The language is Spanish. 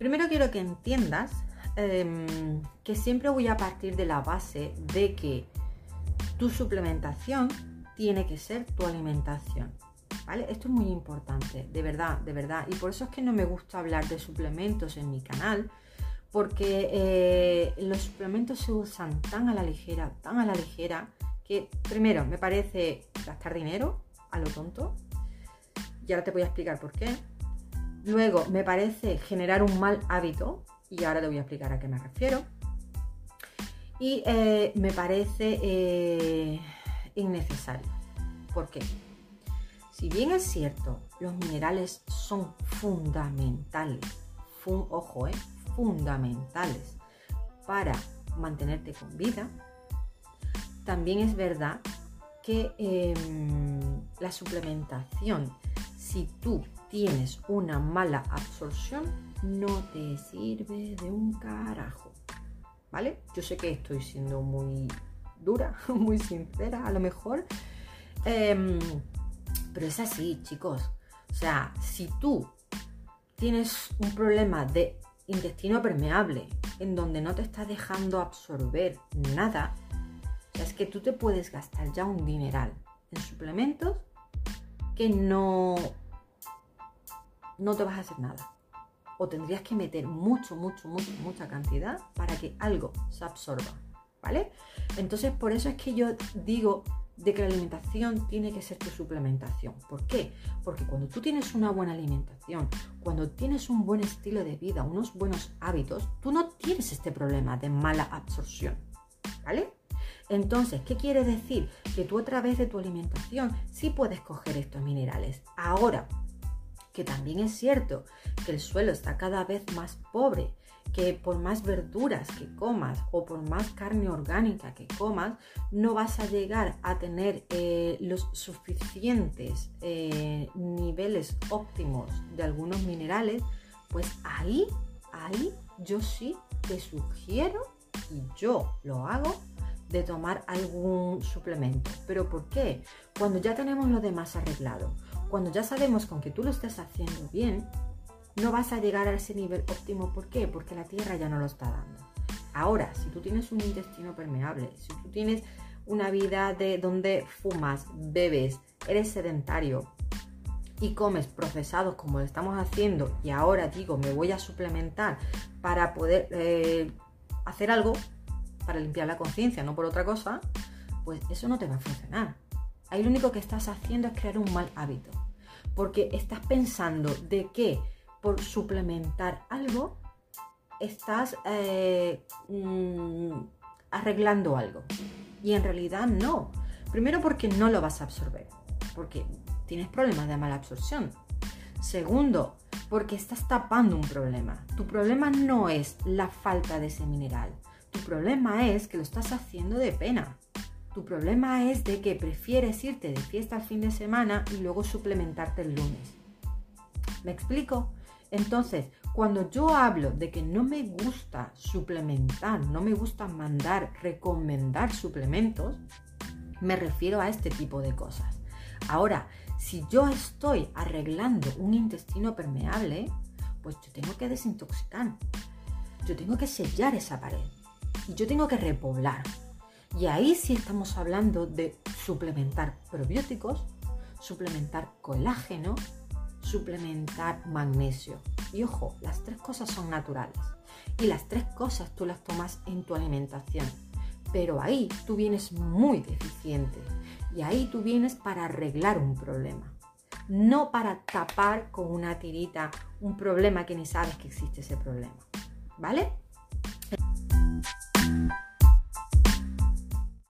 Primero quiero que entiendas em, que siempre voy a partir de la base de que tu suplementación tiene que ser tu alimentación. ¿Vale? Esto es muy importante, de verdad, de verdad. Y por eso es que no me gusta hablar de suplementos en mi canal, porque eh, los suplementos se usan tan a la ligera, tan a la ligera, que primero me parece gastar dinero a lo tonto, y ahora te voy a explicar por qué. Luego me parece generar un mal hábito, y ahora te voy a explicar a qué me refiero. Y eh, me parece eh, innecesario. ¿Por qué? Si bien es cierto, los minerales son fundamentales, ojo, eh, fundamentales para mantenerte con vida, también es verdad que em, la suplementación, si tú tienes una mala absorción, no te sirve de un carajo. ¿Vale? Yo sé que estoy siendo muy dura, muy sincera, a lo mejor. Em, pero es así, chicos. O sea, si tú tienes un problema de intestino permeable en donde no te está dejando absorber nada, es que tú te puedes gastar ya un dineral en suplementos que no, no te vas a hacer nada. O tendrías que meter mucho, mucho, mucho, mucha cantidad para que algo se absorba. ¿Vale? Entonces, por eso es que yo digo de que la alimentación tiene que ser tu suplementación. ¿Por qué? Porque cuando tú tienes una buena alimentación, cuando tienes un buen estilo de vida, unos buenos hábitos, tú no tienes este problema de mala absorción. ¿Vale? Entonces, ¿qué quiere decir? Que tú a través de tu alimentación sí puedes coger estos minerales. Ahora, que también es cierto que el suelo está cada vez más pobre, que por más verduras que comas o por más carne orgánica que comas, no vas a llegar a tener eh, los suficientes eh, niveles óptimos de algunos minerales, pues ahí, ahí yo sí te sugiero y yo lo hago de tomar algún suplemento. ¿Pero por qué? Cuando ya tenemos lo demás arreglado, cuando ya sabemos con que tú lo estás haciendo bien, no vas a llegar a ese nivel óptimo. ¿Por qué? Porque la tierra ya no lo está dando. Ahora, si tú tienes un intestino permeable, si tú tienes una vida de donde fumas, bebes, eres sedentario y comes procesados como lo estamos haciendo y ahora digo me voy a suplementar para poder eh, hacer algo para limpiar la conciencia, no por otra cosa, pues eso no te va a funcionar. Ahí lo único que estás haciendo es crear un mal hábito, porque estás pensando de que por suplementar algo, estás eh, mm, arreglando algo. Y en realidad no. Primero porque no lo vas a absorber, porque tienes problemas de mala absorción. Segundo, porque estás tapando un problema. Tu problema no es la falta de ese mineral. Tu problema es que lo estás haciendo de pena. Tu problema es de que prefieres irte de fiesta al fin de semana y luego suplementarte el lunes. ¿Me explico? Entonces, cuando yo hablo de que no me gusta suplementar, no me gusta mandar, recomendar suplementos, me refiero a este tipo de cosas. Ahora, si yo estoy arreglando un intestino permeable, pues yo tengo que desintoxicar. Yo tengo que sellar esa pared. Y yo tengo que repoblar. Y ahí sí estamos hablando de suplementar probióticos, suplementar colágeno, suplementar magnesio. Y ojo, las tres cosas son naturales. Y las tres cosas tú las tomas en tu alimentación. Pero ahí tú vienes muy deficiente. Y ahí tú vienes para arreglar un problema. No para tapar con una tirita un problema que ni sabes que existe ese problema. ¿Vale?